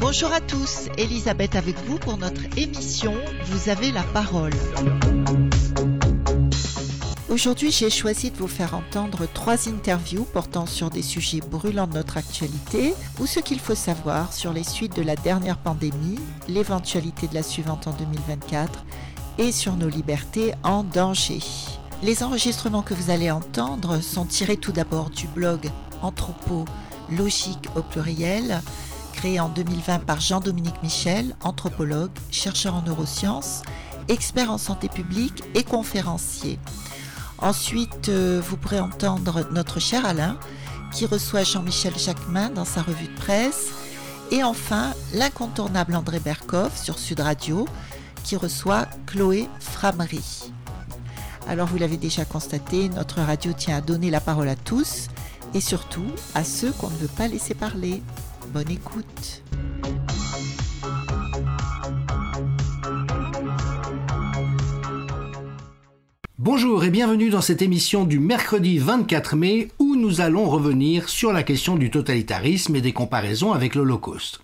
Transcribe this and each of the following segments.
Bonjour à tous, Elisabeth avec vous pour notre émission Vous avez la parole. Aujourd'hui, j'ai choisi de vous faire entendre trois interviews portant sur des sujets brûlants de notre actualité ou ce qu'il faut savoir sur les suites de la dernière pandémie, l'éventualité de la suivante en 2024 et sur nos libertés en danger. Les enregistrements que vous allez entendre sont tirés tout d'abord du blog Anthropo Logique au pluriel, créé en 2020 par Jean-Dominique Michel, anthropologue, chercheur en neurosciences, expert en santé publique et conférencier. Ensuite, euh, vous pourrez entendre notre cher Alain qui reçoit Jean-Michel Jacquemin dans sa revue de presse. Et enfin, l'incontournable André Berkoff sur Sud Radio qui reçoit Chloé Framery. Alors vous l'avez déjà constaté, notre radio tient à donner la parole à tous et surtout à ceux qu'on ne veut pas laisser parler. Bonne écoute. Bonjour et bienvenue dans cette émission du mercredi 24 mai où nous allons revenir sur la question du totalitarisme et des comparaisons avec l'Holocauste.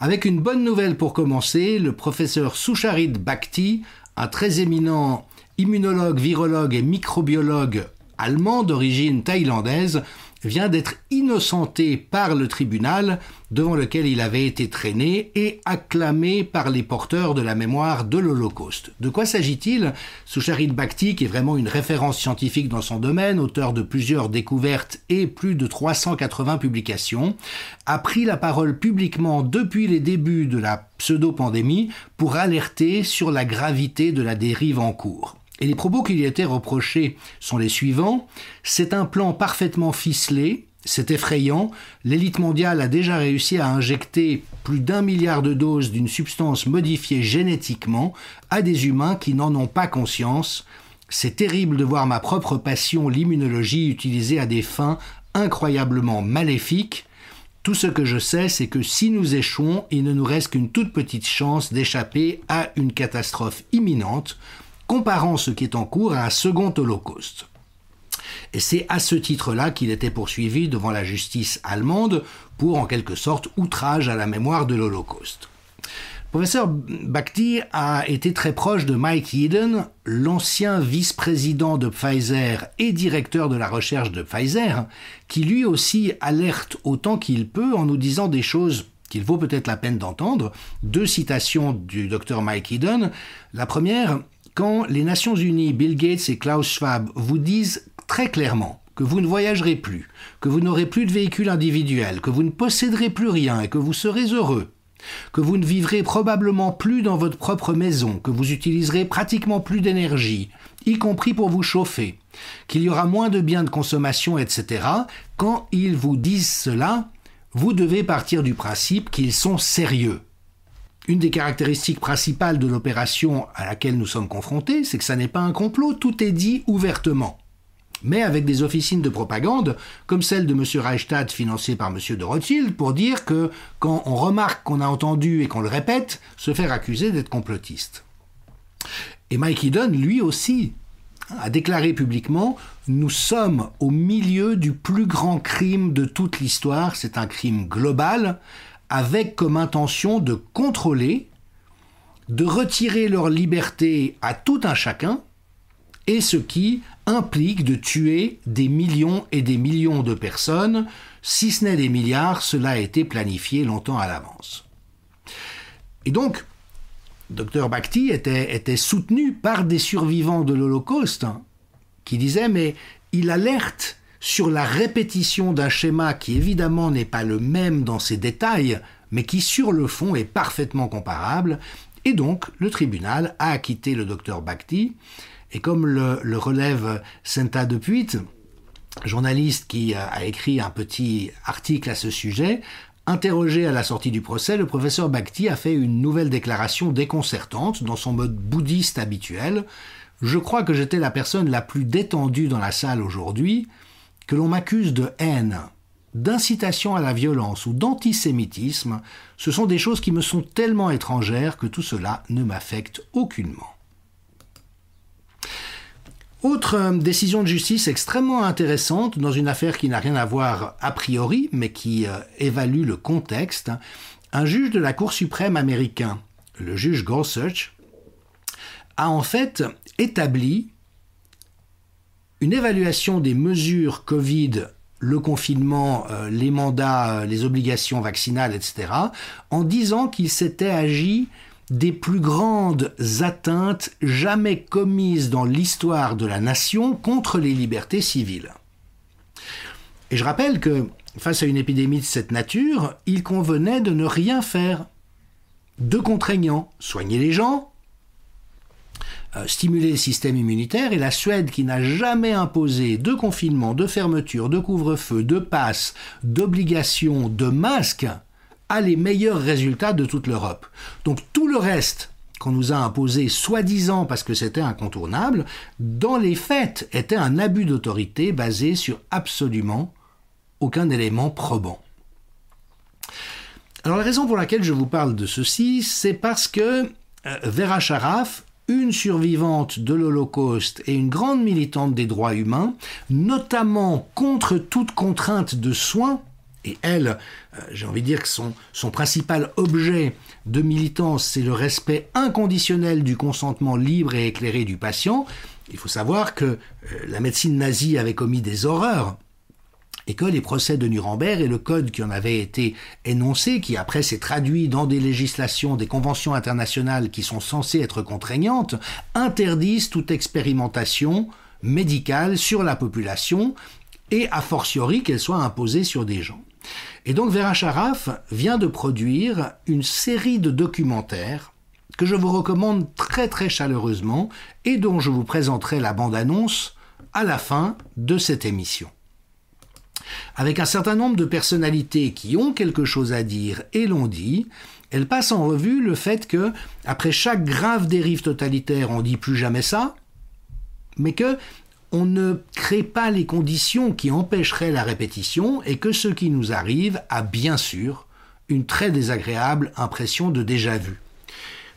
Avec une bonne nouvelle pour commencer, le professeur Soucharit Bhakti, un très éminent immunologue, virologue et microbiologue allemand d'origine thaïlandaise, vient d'être innocenté par le tribunal devant lequel il avait été traîné et acclamé par les porteurs de la mémoire de l'Holocauste. De quoi s'agit-il? Soucharit Bhakti, qui est vraiment une référence scientifique dans son domaine, auteur de plusieurs découvertes et plus de 380 publications, a pris la parole publiquement depuis les débuts de la pseudo-pandémie pour alerter sur la gravité de la dérive en cours. Et les propos qui lui étaient reprochés sont les suivants. C'est un plan parfaitement ficelé, c'est effrayant. L'élite mondiale a déjà réussi à injecter plus d'un milliard de doses d'une substance modifiée génétiquement à des humains qui n'en ont pas conscience. C'est terrible de voir ma propre passion, l'immunologie, utilisée à des fins incroyablement maléfiques. Tout ce que je sais, c'est que si nous échouons, il ne nous reste qu'une toute petite chance d'échapper à une catastrophe imminente comparant ce qui est en cours à un second holocauste. Et c'est à ce titre-là qu'il était poursuivi devant la justice allemande pour en quelque sorte outrage à la mémoire de l'Holocauste. Professeur Bakhti a été très proche de Mike Eden, l'ancien vice-président de Pfizer et directeur de la recherche de Pfizer, qui lui aussi alerte autant qu'il peut en nous disant des choses qu'il vaut peut-être la peine d'entendre. Deux citations du docteur Mike Eden. La première, quand les Nations Unies, Bill Gates et Klaus Schwab vous disent très clairement que vous ne voyagerez plus, que vous n'aurez plus de véhicule individuel, que vous ne posséderez plus rien et que vous serez heureux, que vous ne vivrez probablement plus dans votre propre maison, que vous utiliserez pratiquement plus d'énergie, y compris pour vous chauffer, qu'il y aura moins de biens de consommation, etc., quand ils vous disent cela, vous devez partir du principe qu'ils sont sérieux. Une des caractéristiques principales de l'opération à laquelle nous sommes confrontés, c'est que ça n'est pas un complot, tout est dit ouvertement. Mais avec des officines de propagande, comme celle de M. Reichstadt financée par M. de Rothschild, pour dire que quand on remarque qu'on a entendu et qu'on le répète, se faire accuser d'être complotiste. Et Mike Eden, lui aussi, a déclaré publiquement Nous sommes au milieu du plus grand crime de toute l'histoire, c'est un crime global, avec comme intention de contrôler, de retirer leur liberté à tout un chacun, et ce qui implique de tuer des millions et des millions de personnes, si ce n'est des milliards, cela a été planifié longtemps à l'avance. Et donc, Dr Bakhti était, était, soutenu par des survivants de l'Holocauste hein, qui disaient mais il alerte sur la répétition d'un schéma qui évidemment n'est pas le même dans ses détails, mais qui sur le fond est parfaitement comparable, et donc le tribunal a acquitté le docteur Bakhti, et comme le, relève Senta Depuit, journaliste qui a écrit un petit article à ce sujet, Interrogé à la sortie du procès, le professeur Bakhti a fait une nouvelle déclaration déconcertante dans son mode bouddhiste habituel. Je crois que j'étais la personne la plus détendue dans la salle aujourd'hui que l'on m'accuse de haine. d'incitation à la violence ou d'antisémitisme, ce sont des choses qui me sont tellement étrangères que tout cela ne m'affecte aucunement. Autre euh, décision de justice extrêmement intéressante dans une affaire qui n'a rien à voir a priori, mais qui euh, évalue le contexte. Un juge de la Cour suprême américain, le juge Gorsuch, a en fait établi une évaluation des mesures Covid, le confinement, euh, les mandats, les obligations vaccinales, etc., en disant qu'il s'était agi des plus grandes atteintes jamais commises dans l'histoire de la nation contre les libertés civiles. Et je rappelle que, face à une épidémie de cette nature, il convenait de ne rien faire de contraignant, soigner les gens, euh, stimuler le système immunitaire, et la Suède qui n'a jamais imposé de confinement, de fermeture, de couvre-feu, de passe, d'obligation, de masque, a les meilleurs résultats de toute l'Europe. Donc tout le reste qu'on nous a imposé soi-disant parce que c'était incontournable, dans les faits était un abus d'autorité basé sur absolument aucun élément probant. Alors la raison pour laquelle je vous parle de ceci, c'est parce que euh, Vera Sharaf, une survivante de l'Holocauste et une grande militante des droits humains, notamment contre toute contrainte de soins, et elle, euh, j'ai envie de dire que son, principal objet de militance, c'est le respect inconditionnel du consentement libre et éclairé du patient. Il faut savoir que euh, la médecine nazie avait commis des horreurs et que les procès de Nuremberg et le code qui en avait été énoncé, qui après s'est traduit dans des législations, des conventions internationales qui sont censées être contraignantes, interdisent toute expérimentation médicale sur la population et a fortiori qu'elle soit imposée sur des gens. Et donc Vera Sharaf vient de produire une série de documentaires que je vous recommande très très chaleureusement et dont je vous présenterai la bande-annonce à la fin de cette émission. Avec un certain nombre de personnalités qui ont quelque chose à dire et l'ont dit, elle passe en revue le fait que, après chaque grave dérive totalitaire, on dit plus jamais ça, mais que on ne crée pas les conditions qui empêcheraient la répétition et que ce qui nous arrive a bien sûr une très désagréable impression de déjà-vu.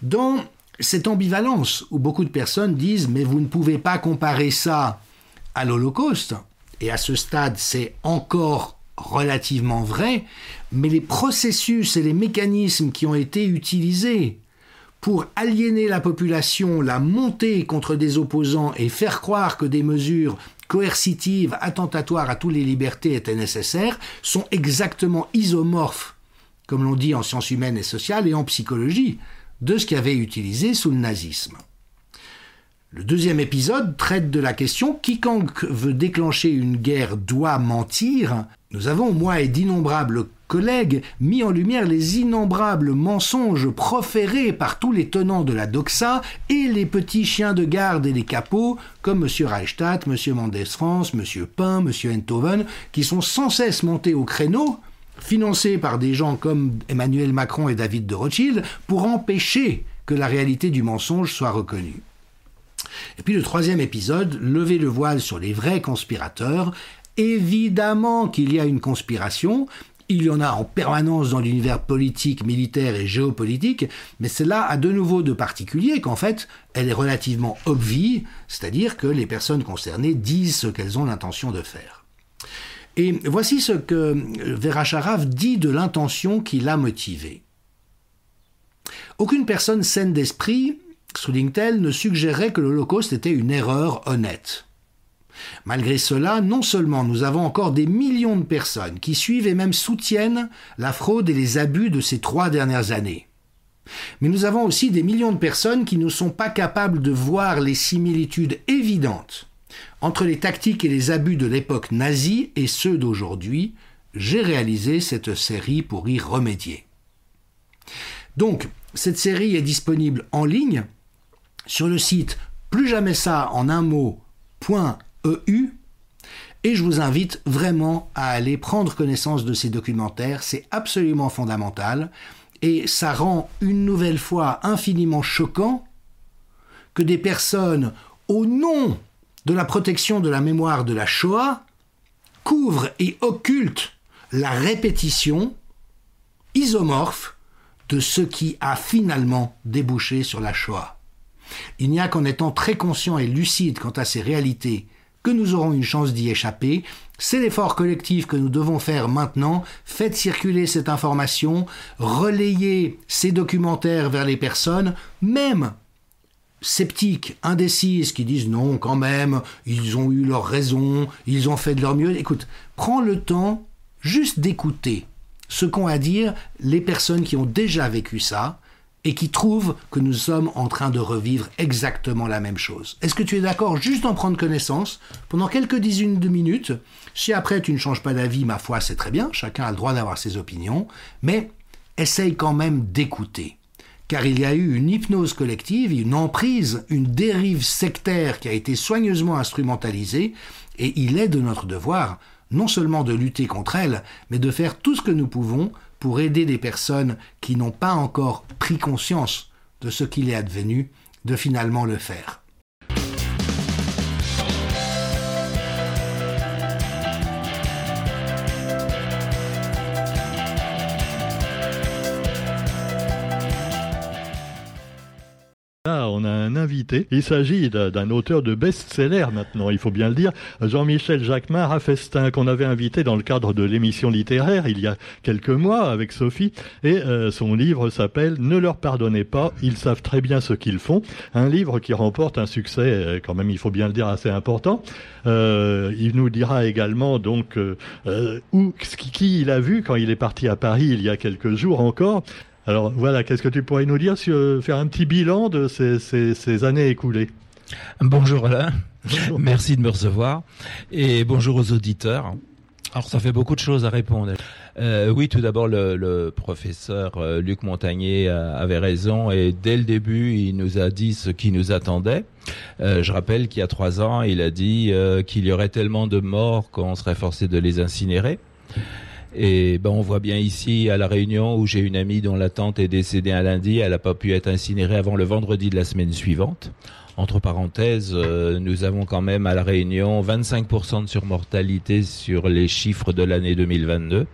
Dans cette ambivalence où beaucoup de personnes disent mais vous ne pouvez pas comparer ça à l'Holocauste, et à ce stade c'est encore relativement vrai, mais les processus et les mécanismes qui ont été utilisés pour aliéner la population, la monter contre des opposants et faire croire que des mesures coercitives, attentatoires à toutes les libertés étaient nécessaires, sont exactement isomorphes, comme l'on dit en sciences humaines et sociales et en psychologie, de ce qui avait utilisé sous le nazisme. Le deuxième épisode traite de la question quiconque veut déclencher une guerre doit mentir. Nous avons, moi et d'innombrables collègues, mis en lumière les innombrables mensonges proférés par tous les tenants de la doxa et les petits chiens de garde et les capots, comme M. Reichstadt, M. Mendes France, M. Pain, M. Enthoven, qui sont sans cesse montés au créneau, financés par des gens comme Emmanuel Macron et David de Rothschild, pour empêcher que la réalité du mensonge soit reconnue. Et puis le troisième épisode, lever le voile sur les vrais conspirateurs. Évidemment qu'il y a une conspiration, il y en a en permanence dans l'univers politique, militaire et géopolitique, mais cela a de nouveau de particulier qu'en fait, elle est relativement obvie, c'est-à-dire que les personnes concernées disent ce qu'elles ont l'intention de faire. Et voici ce que Vera Sharaf dit de l'intention qui l'a motivé. Aucune personne saine d'esprit souligne-t-elle, ne suggérait que l'Holocauste était une erreur honnête. Malgré cela, non seulement nous avons encore des millions de personnes qui suivent et même soutiennent la fraude et les abus de ces trois dernières années, mais nous avons aussi des millions de personnes qui ne sont pas capables de voir les similitudes évidentes entre les tactiques et les abus de l'époque nazie et ceux d'aujourd'hui. J'ai réalisé cette série pour y remédier. Donc, cette série est disponible en ligne sur le site plus jamais ça en un mot.eu et je vous invite vraiment à aller prendre connaissance de ces documentaires, c'est absolument fondamental. Et ça rend une nouvelle fois infiniment choquant que des personnes au nom de la protection de la mémoire de la Shoah couvrent et occultent la répétition isomorphe de ce qui a finalement débouché sur la Shoah. Il n'y a qu'en étant très conscient et lucide quant à ces réalités que nous aurons une chance d'y échapper. C'est l'effort collectif que nous devons faire maintenant. Faites circuler cette information, relayez ces documentaires vers les personnes, même sceptiques, indécises, qui disent non, quand même, ils ont eu leur raison, ils ont fait de leur mieux. Écoute, prends le temps juste d'écouter ce qu'ont à dire les personnes qui ont déjà vécu ça et qui trouvent que nous sommes en train de revivre exactement la même chose. Est-ce que tu es d'accord juste d'en prendre connaissance pendant quelques dizaines de minutes? Si après tu ne changes pas d'avis, ma foi, c'est très bien, chacun a le droit d'avoir ses opinions, mais essaye quand même d'écouter. Car il y a eu une hypnose collective, une emprise, une dérive sectaire qui a été soigneusement instrumentalisée, et il est de notre devoir non seulement de lutter contre elle, mais de faire tout ce que nous pouvons pour aider des personnes qui n'ont pas encore pris conscience de ce qu'il est advenu, de finalement le faire. On a un invité. Il s'agit d'un auteur de best-seller maintenant, il faut bien le dire, Jean-Michel Jacquemin Raffestin, qu'on avait invité dans le cadre de l'émission littéraire il y a quelques mois avec Sophie. Et euh, son livre s'appelle Ne leur pardonnez pas, ils savent très bien ce qu'ils font. Un livre qui remporte un succès, euh, quand même, il faut bien le dire, assez important. Euh, il nous dira également donc où, qui il a vu quand il est parti à Paris il y a quelques jours encore. Alors voilà, qu'est-ce que tu pourrais nous dire sur euh, faire un petit bilan de ces, années écoulées? Bonjour Alain, merci de me recevoir et bonjour aux auditeurs. Alors ça fait beaucoup de choses à répondre. Euh, oui, tout d'abord, le, professeur euh, Luc Montagnier avait raison et dès le début, il nous a dit ce qui nous attendait. je rappelle qu'il y a trois ans, il a dit qu'il y aurait tellement de morts qu'on serait forcé de les incinérer. Et ben on voit bien ici à la Réunion où j'ai une amie dont la tante est décédée un lundi, elle n'a pas pu être incinérée avant le vendredi de la semaine suivante. Entre parenthèses, euh, nous avons quand même à la Réunion 25% de surmortalité sur les chiffres de l'année 2022.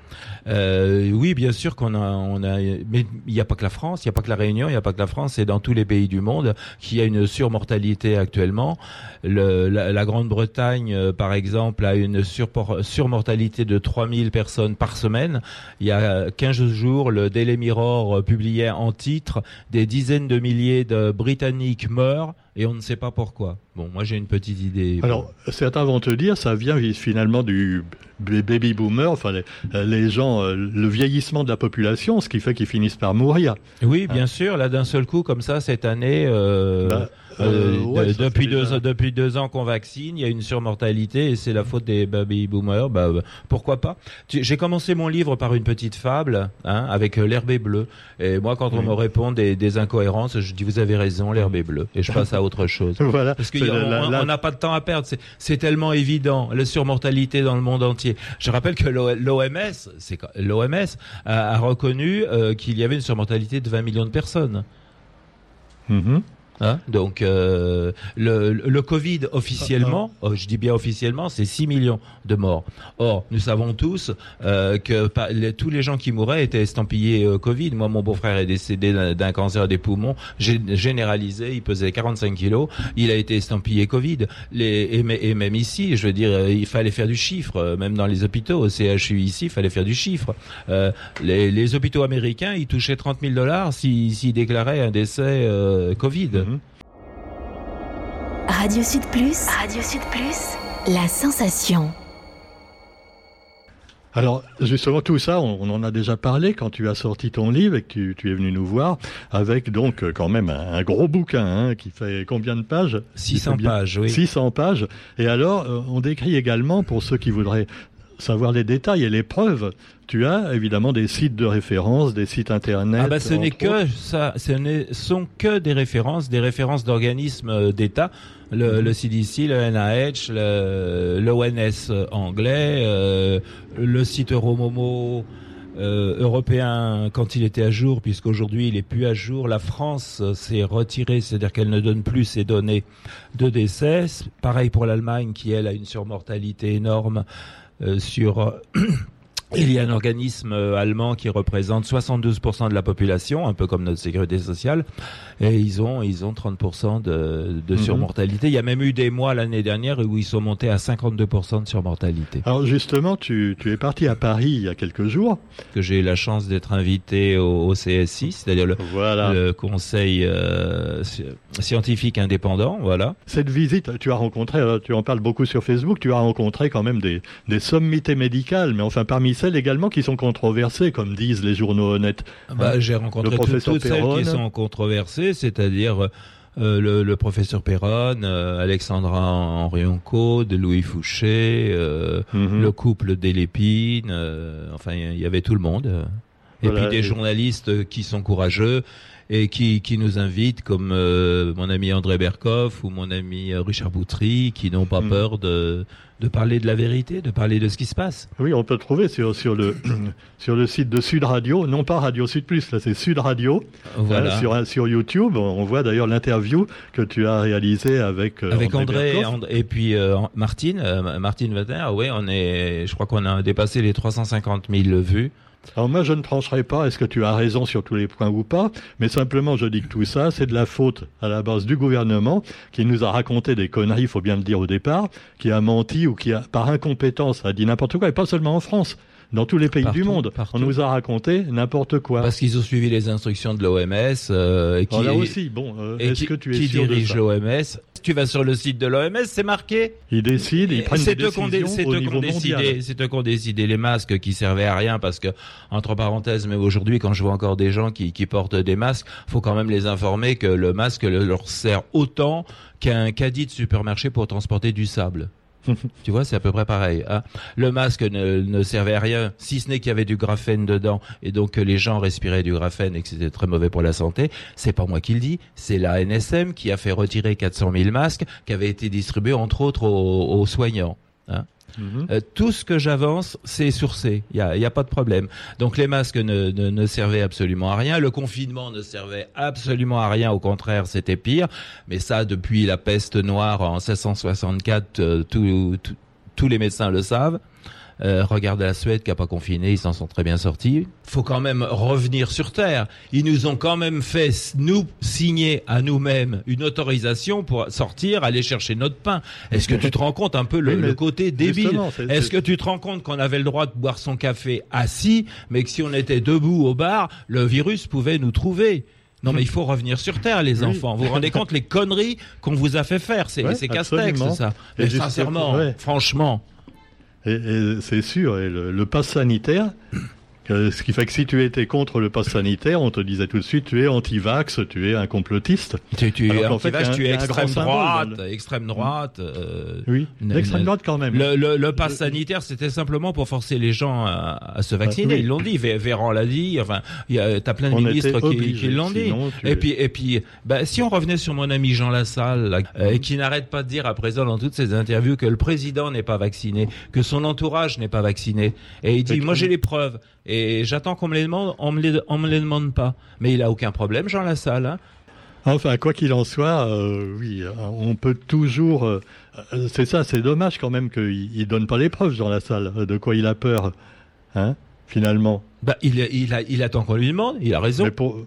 Euh, oui, bien sûr qu'on a, on a, mais il n'y a pas que la France, il n'y a pas que la Réunion, il n'y a pas que la France, c'est dans tous les pays du monde qu'il y a une surmortalité actuellement. Le, la, Grande-Bretagne, euh, par exemple, a une surmortalité de 3000 personnes par semaine. Il y a 15 jours, le Daily Mirror publiait en titre des dizaines de milliers de Britanniques meurent et on ne sait pas pourquoi. Bon, moi j'ai une petite idée. Alors, certains vont te dire, ça vient finalement du baby boomer, enfin les, gens, euh, le vieillissement de la population, ce qui fait qu'ils finissent par mourir. Oui, bien sûr. Là, d'un seul coup, comme ça, cette année, euh, bah, euh, euh, depuis, deux, depuis deux ans qu'on vaccine, il y a une surmortalité et c'est la faute des baby boomers. Bah, bah pourquoi pas? J'ai commencé mon livre par une petite fable hein, avec euh, l'herbe est bleue. Et moi, quand on me répond des, des, incohérences, je dis vous avez raison, l'herbe est bleue. Et je passe à autre chose. voilà. Parce qu'on n'a pas de temps à perdre. C'est tellement évident la surmortalité dans le monde entier. Je rappelle que l'OMS, c'est l'OMS a, reconnu qu'il y avait une surmortalité de 20 millions de personnes. Mm Hein Donc euh, le, le, Covid officiellement, ah, ah. Oh, je dis bien officiellement, c'est 6 millions de morts. Or, nous savons tous euh, que tous les gens qui mouraient étaient estampillés euh, Covid. Moi, mon beau-frère est décédé d'un cancer des poumons généralisé. Il pesait 45 kilos. Il a été estampillé Covid. Les, et, même ici, je veux dire, euh, il fallait faire du chiffre. Euh, même dans les hôpitaux, au CHU ici, il fallait faire du chiffre. Les, les, hôpitaux américains, ils touchaient 30 000 dollars s'ils déclaraient un décès Covid. Mhm. Radio Sud Plus. Radio Sud Plus. La sensation. Alors justement tout ça, on, en a déjà parlé quand tu as sorti ton livre et que tu, es venu nous voir avec donc quand même un, gros bouquin hein, qui fait combien de pages? 600 pages, oui. 600 pages. Et alors euh, on décrit également pour ceux qui voudraient savoir les détails et les preuves, tu as évidemment des sites de référence, des sites internet. Ah bah ce n'est que ça, ce ne sont que des références, des références d'organismes euh, d'État, le, mhm. le, CDC, le NIH, l'ONS anglais, euh, le site Euromomo. Euh, européen quand il était à jour, puisqu'aujourd'hui il est plus à jour. La France s'est retirée, c'est-à-dire qu'elle ne donne plus ses données de décès. Pareil pour l'Allemagne qui elle a une surmortalité énorme euh, sur Il y a un organisme euh, allemand qui représente 72% de la population, un peu comme notre sécurité sociale, et ils ont ils ont 30% de, de Mhm. surmortalité. Il y a même eu des mois l'année dernière où ils sont montés à 52% de surmortalité. Alors justement, tu, tu es parti à Paris il y a quelques jours. Que j'ai eu la chance d'être invité au, au CSI, c'est-à-dire le, Voilà. le Conseil euh, sci- scientifique indépendant, voilà. Cette visite, tu as rencontré, euh, tu en parles beaucoup sur Facebook, tu as rencontré quand même des, des sommités médicales, mais enfin parmi celles également qui sont controversées, comme disent les journaux honnêtes. Bah, j'ai rencontré Le toutes- celles qui sont controversées, c'est-à-dire euh, le, le professeur Perron, euh, Alexandra Henri Oncaude, Louis Fouché, euh, Mhm. le couple Delépine, enfin il y avait tout le monde. Et Voilà, puis des et- journalistes qui sont courageux et qui, qui nous invitent, comme euh, mon ami André Berkoff ou mon ami euh, Richard Boutry, qui n'ont pas Mhm. peur de, de parler de la vérité, de parler de ce qui se passe. Oui, on peut trouver sur, sur, le, sur le site de Sud Radio, non pas Radio Sud Plus, là c'est Sud Radio, Voilà. hein, sur, sur YouTube. On voit d'ailleurs l'interview que tu as réalisée avec, euh, Avec André, et puis euh, Martine, euh, Martine Vater, oui, on est, je crois qu'on a dépassé les 350 000 vues. Alors moi, je ne trancherai pas est-ce que tu as raison sur tous les points ou pas, mais simplement je dis que tout ça, c'est de la faute à la base du gouvernement qui nous a raconté des conneries, il faut bien le dire au départ, qui a menti ou qui a, par incompétence, a dit n'importe quoi, et pas seulement en France, dans tous les pays du monde. partout. On nous a raconté n'importe quoi. Parce qu'ils ont suivi les instructions de l'OMS. Euh, et qui, là aussi, bon, euh, est-ce qui, que tu es qui sûr dirige l'OMS Tu vas sur le site de l'OMS, c'est marqué. Ils décident, ils prennent C'est des décisions dé- c'est au eux niveau qu'on mondial. décidé, c'est eux qu'on décidé les masques qui servaient à rien parce que entre parenthèses, mais aujourd'hui quand je vois encore des gens qui, qui portent des masques, faut quand même les informer que le masque le- leur sert autant qu'un caddie de supermarché pour transporter du sable. Tu vois, c'est à peu près pareil. hein. Le masque ne, servait à rien, si ce n'est qu'il y avait du graphène dedans, et donc que les gens respiraient du graphène et que c'était très mauvais pour la santé. C'est pas moi qui le dis, c'est la NSM qui a fait retirer 400 000 masques qui avaient été distribués entre autres aux, aux soignants. hein. Mhm. Euh, tout ce que j'avance, c'est sourcé. Il y a, y a pas de problème. Donc les masques ne, ne, ne servaient absolument à rien. Le confinement ne servait absolument à rien. Au contraire, c'était pire. Mais ça, depuis la peste noire en 1664, euh, tous les médecins le savent. Euh, regarde la Suède qui a pas confiné, ils s'en sont très bien sortis. Faut quand même revenir sur terre. Ils nous ont quand même fait nous signer à nous-mêmes une autorisation pour sortir, aller chercher notre pain. Est-ce que tu te rends compte un peu le, Oui, le côté débile? Est-ce que tu te rends compte qu'on avait le droit de boire son café assis, mais que si on était debout au bar, le virus pouvait nous trouver? Non mais il faut revenir sur terre les Oui. enfants. Vous vous rendez compte les conneries qu'on vous a fait faire? C'est Ouais, absolument. ça. Mais sincèrement, ouais. franchement. Et, c'est sûr, le, le pass sanitaire, ce qui fait que si tu étais contre le pass sanitaire, on te disait tout de suite tu es anti-vax, tu es un complotiste. Tu, tu, qu'en anti-vax, tu es extrême droite, extrême droite. euh, Oui, l'extrême droite quand même. le, le, le pass sanitaire, c'était simplement pour forcer les gens à, à se vacciner. oui. Ils l'ont dit. Vé- Véran l'a dit. Enfin, il y a, t'as plein de On ministres qui, l'ont dit. Et puis, et puis, bah, si on revenait sur mon ami Jean Lassalle, là, euh, et qui n'arrête pas de dire à présent dans toutes ses interviews que le président n'est pas vacciné, que son entourage n'est pas vacciné, et il dit, moi j'ai les preuves, et j'attends qu'on me les demande, on me les, on me les demande pas. Mais il a aucun problème, Jean Lassalle. Hein. Enfin, quoi qu'il en soit, euh, oui, euh, on peut toujours. euh, c'est ça, c'est dommage quand même qu'il il donne pas les preuves dans la salle de quoi il a peur, hein, finalement. Bah, il, il, a, il attend qu'on lui demande. Il a raison. Mais pour...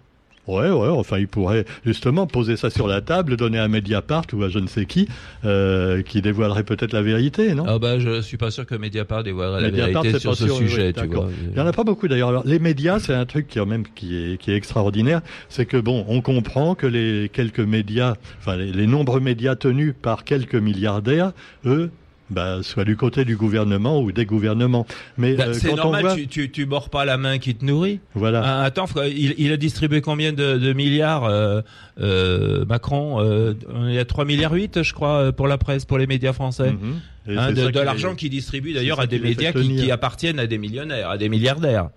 Ouais, ouais, enfin, il pourrait justement poser ça sur la table, donner à Mediapart ou à je ne sais qui, euh, qui dévoilerait peut-être la vérité, non? Ah bah je suis pas sûr que Mediapart dévoilerait la Mediapart, vérité sur ce sûr, sujet, oui, tu vois. Il y en a pas beaucoup d'ailleurs. Alors, les médias, c'est un truc qui, même, qui est, qui est extraordinaire. C'est que bon, on comprend que les quelques médias, enfin les, les nombreux médias tenus par quelques milliardaires, eux, bah, soient du côté du gouvernement ou des gouvernements. Mais Bah, euh, c'est quand normal, on voit, tu, tu, tu mords pas la main qui te nourrit. voilà, Ah, attends, il, il a distribué combien de, de milliards, euh, euh, Macron euh, Il y a 3 milliards 8, je crois, euh, pour la presse, pour les médias français. Mhm. Hein, de de l'argent qu'il distribue d'ailleurs à des médias qui, qui appartiennent à des millionnaires, à des milliardaires.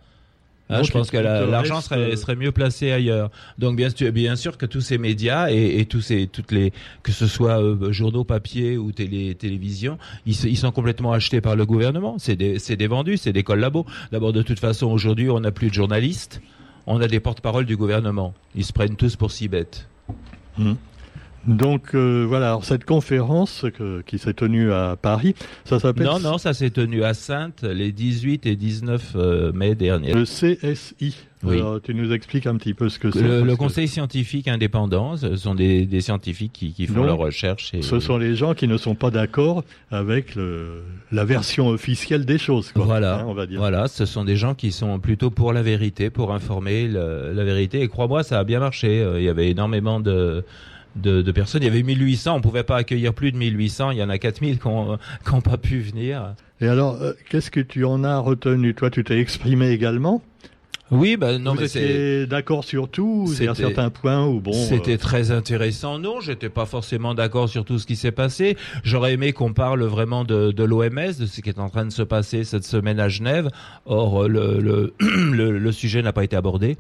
Hein, je pense que la- l'argent serait, euh, serait mieux placé ailleurs. Donc bien, sûr- bien sûr que tous ces médias et, et tous ces, toutes les, que ce soit euh, journaux papier ou télé, télévision, ils, sont complètement achetés par le gouvernement. C'est des, c'est des vendus, c'est des collabos. D'abord, de toute façon, aujourd'hui, on n'a plus de journalistes, on a des porte-paroles du gouvernement. Ils se prennent tous pour si bêtes. Mhm. Donc euh, voilà, alors cette conférence que- qui s'est tenue à Paris, ça s'appelle Non, non, ça s'est tenu à Sainte les 18 et 19 euh, mai dernier. le CSI. Oui. Alors, tu nous expliques un petit peu ce que c'est. Le, le parce que Conseil scientifique indépendant, ce sont des, des scientifiques qui, qui font Donc, leurs recherches. Et, Ce sont les gens qui ne sont pas d'accord avec le- la version officielle des choses. Quoi, Voilà, Hein, on va dire. Voilà, ce sont des gens qui sont plutôt pour la vérité, pour informer le- la vérité. Et crois-moi, ça a bien marché. Euh, Il y avait énormément de, de, de personnes. Il y avait 1800, on pouvait pas accueillir plus de 1800. Il y en a 4000 qui n'ont pas pu venir. Et alors, euh, qu'est-ce que tu en as retenu? Toi, tu t'es exprimé également? Oui, ben non, Vous mais c'est. d'accord sur tout Il y a C'était- certains points où bon. C'était euh, très intéressant. Non, j'étais pas forcément d'accord sur tout ce qui s'est passé. J'aurais aimé qu'on parle vraiment de, de l'OMS, de ce qui est en train de se passer cette semaine à Genève. Or, le, le, le, le sujet n'a pas été abordé.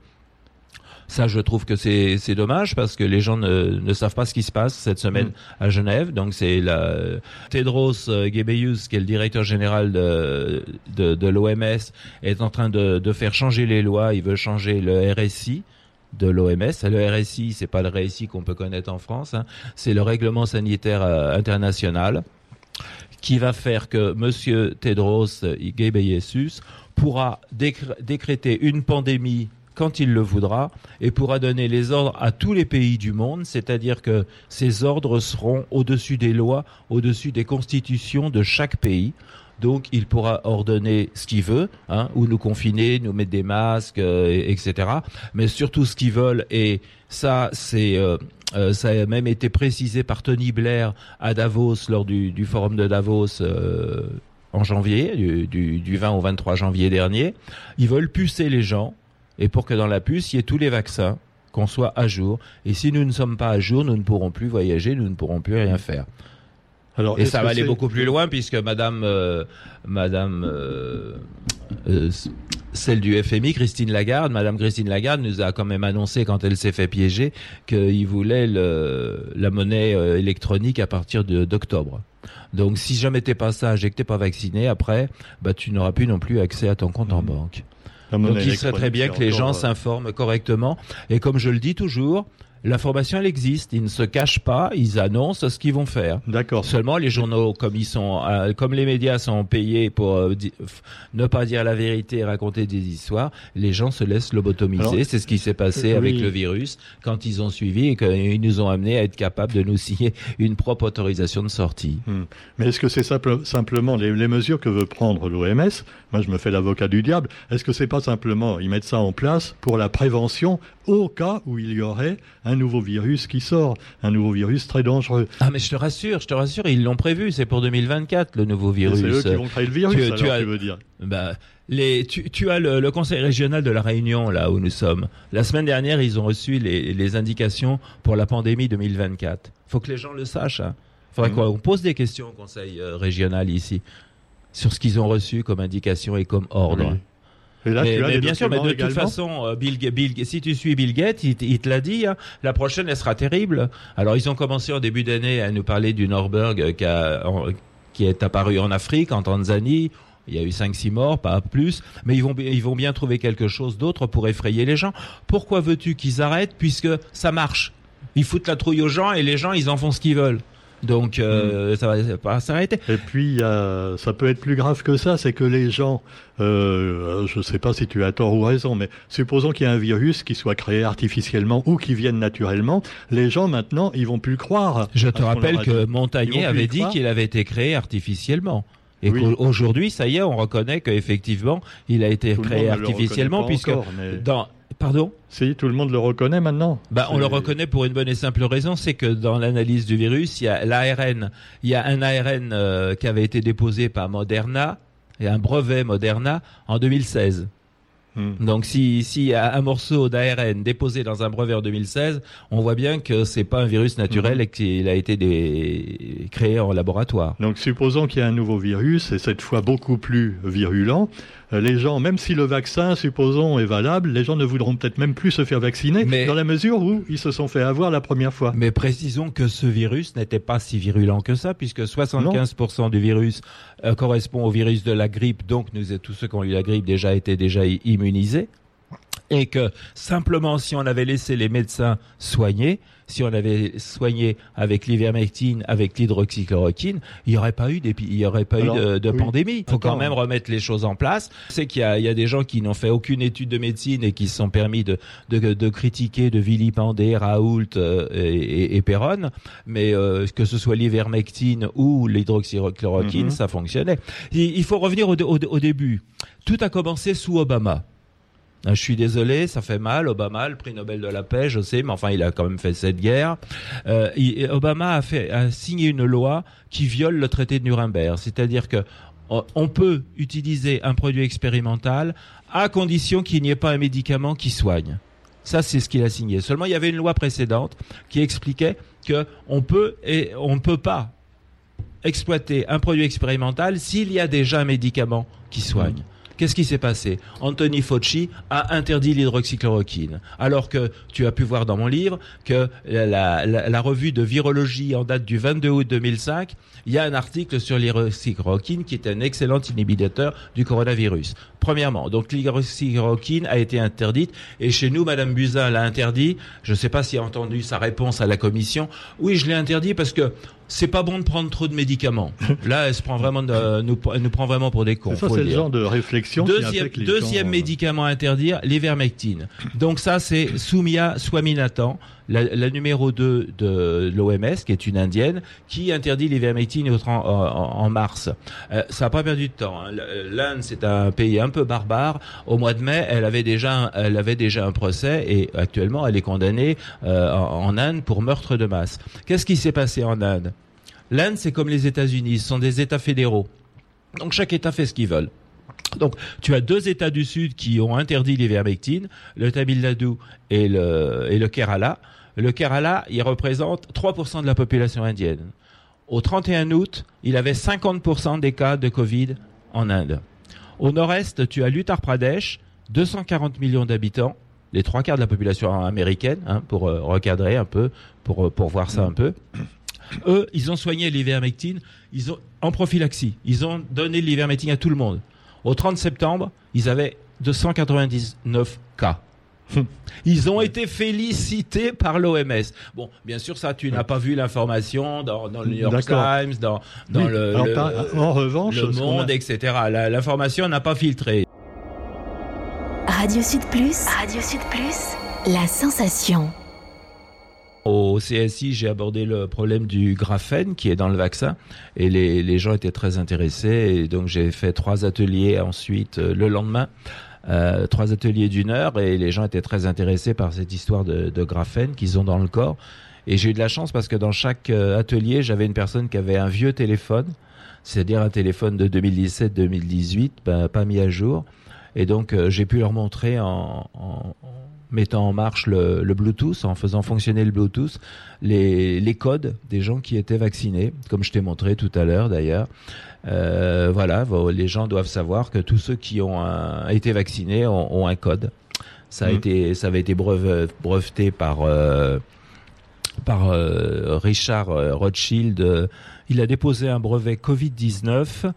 Ça, je trouve que c'est c'est dommage parce que les gens ne, ne savent pas ce qui se passe cette semaine à Genève. Donc, c'est la Tedros euh, Ghebreyesus, qui est le directeur général de, de, de l'OMS, est en train de, de faire changer les lois. Il veut changer le RSI de l'OMS. Le RSI, c'est pas le RSI qu'on peut connaître en France, hein. c'est le règlement sanitaire euh, international qui va faire que Monsieur Tedros Ghebreyesus pourra décr- décréter une pandémie quand il le voudra et pourra donner les ordres à tous les pays du monde, c'est-à-dire que ces ordres seront au-dessus des lois, au-dessus des constitutions de chaque pays. Donc, il pourra ordonner ce qu'il veut, hein, ou nous confiner, nous mettre des masques, euh, et- etc. Mais surtout ce qu'ils veulent, et ça, c'est, euh, euh, ça a même été précisé par Tony Blair à Davos lors du, forum de Davos en janvier, du, du 20 au 23 janvier dernier. Ils veulent pucer les gens, et pour que dans la puce, il y ait tous les vaccins, qu'on soit à jour. Et si nous ne sommes pas à jour, nous ne pourrons plus voyager, nous ne pourrons plus rien faire. alors, Et ça va aller beaucoup plus loin puisque Madame, euh, Madame, euh, euh, celle du FMI, Christine Lagarde, Madame Christine Lagarde nous a quand même annoncé quand elle s'est fait piéger qu'il voulait le, la monnaie euh, électronique à partir d'octobre. Donc si jamais t'es pas sage et que t'es pas vacciné, après, bah tu n'auras plus non plus accès à ton compte en Mhm. banque. Donc il serait très bien que les gens euh, s'informent correctement. Et comme je le dis toujours, l'information elle existe. Ils ne se cachent pas, ils annoncent ce qu'ils vont faire. D'accord. Seulement, les journaux, comme ils sont, euh, comme les médias sont payés pour euh, di- f- ne pas dire la vérité et raconter des histoires, les gens se laissent lobotomiser. C'est ce qui s'est passé euh, avec le virus quand ils ont suivi et qu'ils nous ont amenés à être capables de nous signer une propre autorisation de sortie. Mais est-ce que c'est simple- simplement les, les mesures que veut prendre l'OMS Moi, je me fais l'avocat du diable. Est-ce que c'est pas simplement ils mettent ça en place pour la prévention au cas où il y aurait un nouveau virus qui sort, un nouveau virus très dangereux Ah, mais je te rassure, je te rassure, ils l'ont prévu. C'est pour 2024 le nouveau virus. C'est eux qui vont créer le virus, tu- alors, tu tu, as- veux dire Bah, les, tu, tu as le, le conseil régional de la Réunion, là où nous sommes. La semaine dernière, ils ont reçu les, les indications pour la pandémie 2024. faut que les gens le sachent. Hein. faudrait Mhm. qu'on pose des questions au conseil euh, régional ici sur ce qu'ils ont reçu comme indication et comme ordre. Oui. Et là, mais tu as mais des bien sûr, mais de toute façon, euh, Bill, Bill- si tu suis Bill Gates, il, te l'a dit, hein, la prochaine, elle sera terrible. Alors, ils ont commencé en début d'année à nous parler du Norberg euh, qui, a- en- qui est apparu en Afrique, en Tanzanie. Il y a eu 5-6 morts, pas plus. Mais ils vont, ils vont bien trouver quelque chose d'autre pour effrayer les gens. Pourquoi veux-tu qu'ils arrêtent puisque ça marche? Ils foutent la trouille aux gens et les gens, ils en font ce qu'ils veulent. Donc, Mm. euh, ça va pas s'arrêter. Et puis, a- ça peut être plus grave que ça, c'est que les gens, euh, je ne sais pas si tu as tort ou raison, mais supposons qu'il y a un virus qui soit créé artificiellement ou qui vienne naturellement, les gens maintenant, ils vont plus croire. Je te rappelle que Montagnier avait dit qu'il avait été créé artificiellement. Et Oui. qu'aujourd'hui, ça y est, on reconnaît qu'effectivement, il a été Tout créé artificiellement, puisque encore, mais- dans pardon, Si, tout le monde le reconnaît maintenant. bah, on le reconnaît pour une bonne et simple raison, c'est que dans l'analyse du virus, il y a l'ARN, il y a un ARN euh, qui avait été déposé par Moderna et un brevet Moderna en 2016. Hmm. Donc si s'il y a un morceau d'ARN déposé dans un brevet en 2016, on voit bien que c'est pas un virus naturel Mhm. et qu'il a été des- créé en laboratoire. Donc supposons qu'il y a un nouveau virus, et cette fois beaucoup plus virulent, les gens, même si le vaccin, supposons, est valable, les gens ne voudront peut-être même plus se faire vacciner, Mais- dans la mesure où ils se sont fait avoir la première fois. Mais précisons que ce virus n'était pas si virulent que ça, puisque 75% du virus euh, correspond au virus de la grippe, donc nous, tous ceux qui ont eu la grippe déjà étaient déjà immunisés. Et que simplement si on avait laissé les médecins soigner, si on avait soigné avec l'ivermectine, avec l'hydroxychloroquine, il n'y aurait pas eu il y aurait pas eu de, pandémie. Il faut quand même remettre les choses en place. C'est qu'il y a, il y a des gens qui n'ont fait aucune étude de médecine et qui se sont permis de, de, de critiquer, de vilipender Raoult euh, et, et, Perron, mais euh, que ce soit l'ivermectine ou l'hydroxychloroquine, mhm. ça fonctionnait. Il, faut revenir au, au début. Tout a commencé sous Obama. Ah, je suis désolé, ça fait mal. Obama, le prix Nobel de la paix, je sais, mais enfin, il a quand même fait cette guerre. Euh, Obama a, signé une loi qui viole le traité de Nuremberg, c'est-à-dire que on peut utiliser un produit expérimental à condition qu'il n'y ait pas un médicament qui soigne. Ça, c'est ce qu'il a signé. Seulement, il y avait une loi précédente qui expliquait que on peut et on ne peut pas exploiter un produit expérimental s'il y a déjà un médicament qui soigne. Qu'est-ce qui s'est passé? Anthony Fauci a interdit l'hydroxychloroquine, alors que tu as pu voir dans mon livre que la, revue de virologie en date du 22 août 2005, il y a un article sur l'hydroxychloroquine qui est un excellent inhibiteur du coronavirus. Premièrement, donc l'hydroxychloroquine a été interdite et chez nous, Madame Buzyn l'a interdit. Je ne sais pas si a entendu sa réponse à la commission. Oui, je l'ai interdit parce que c'est pas bon de prendre trop de médicaments. Là, elle se prend vraiment de, nous, elle nous prend vraiment pour des cons. Ça, c'est le, genre de réflexion. Deuxième, qui deuxième euh, médicament à interdire, l'ivermectine. Donc ça, c'est Soumia Swaminathan, la, numéro 2 de l'OMS, qui est une indienne, qui interdit l'ivermectine en, en, mars. Euh, ça n'a pas perdu de temps. Hein. L'Inde, c'est un pays un peu barbare. Au mois de mai, elle avait déjà, elle avait déjà un procès et actuellement, elle est condamnée euh, en, Inde pour meurtre de masse. Qu'est-ce qui s'est passé en Inde? L'Inde, c'est comme les États-Unis, ce sont des États fédéraux. Donc chaque État fait ce qu'il veut. Donc, tu as deux États du Sud qui ont interdit l'ivermectine, le Tamil Nadu et le, et le Kerala. Le Kerala, il représente 3% de la population indienne. Au 31 août, il avait 50% des cas de Covid en Inde. Au nord-est, tu as l'Uttar Pradesh, 240 millions d'habitants, les trois quarts de la population américaine, hein, pour euh, recadrer un peu, pour, euh, pour voir ça un peu. Eux, ils ont soigné l'ivermectine ils ont, en prophylaxie. Ils ont donné l'ivermectine à tout le monde. Au 30 septembre, ils avaient 299 cas. Ils ont été félicités par l'OMS. Bon, bien sûr, ça, tu n'as pas vu l'information dans, le New York Times, dans, le, en revanche, Monde, etc. L'information n'a pas filtré. Radio Sud Plus, Radio Sud Plus, la sensation. Au CSI, j'ai abordé le problème du graphène qui est dans le vaccin et les, les gens étaient très intéressés et donc j'ai fait trois ateliers ensuite euh, le lendemain euh, trois ateliers d'une heure et les gens étaient très intéressés par cette histoire de, graphène qu'ils ont dans le corps. Et j'ai eu de la chance parce que dans chaque euh, atelier, j'avais une personne qui avait un vieux téléphone, c'est-à-dire un téléphone de 2017-2018, ben, pas mis à jour. Et donc, euh, j'ai pu leur montrer en, mettant en marche le, Bluetooth, en faisant fonctionner le Bluetooth, les, les codes des gens qui étaient vaccinés, comme je t'ai montré tout à l'heure d'ailleurs. Euh, voilà, les gens doivent savoir que tous ceux qui ont été vaccinés ont, un code. Ça a mm. été, ça avait été breveté par euh, par euh, Richard Rothschild. Il a déposé un brevet Covid-19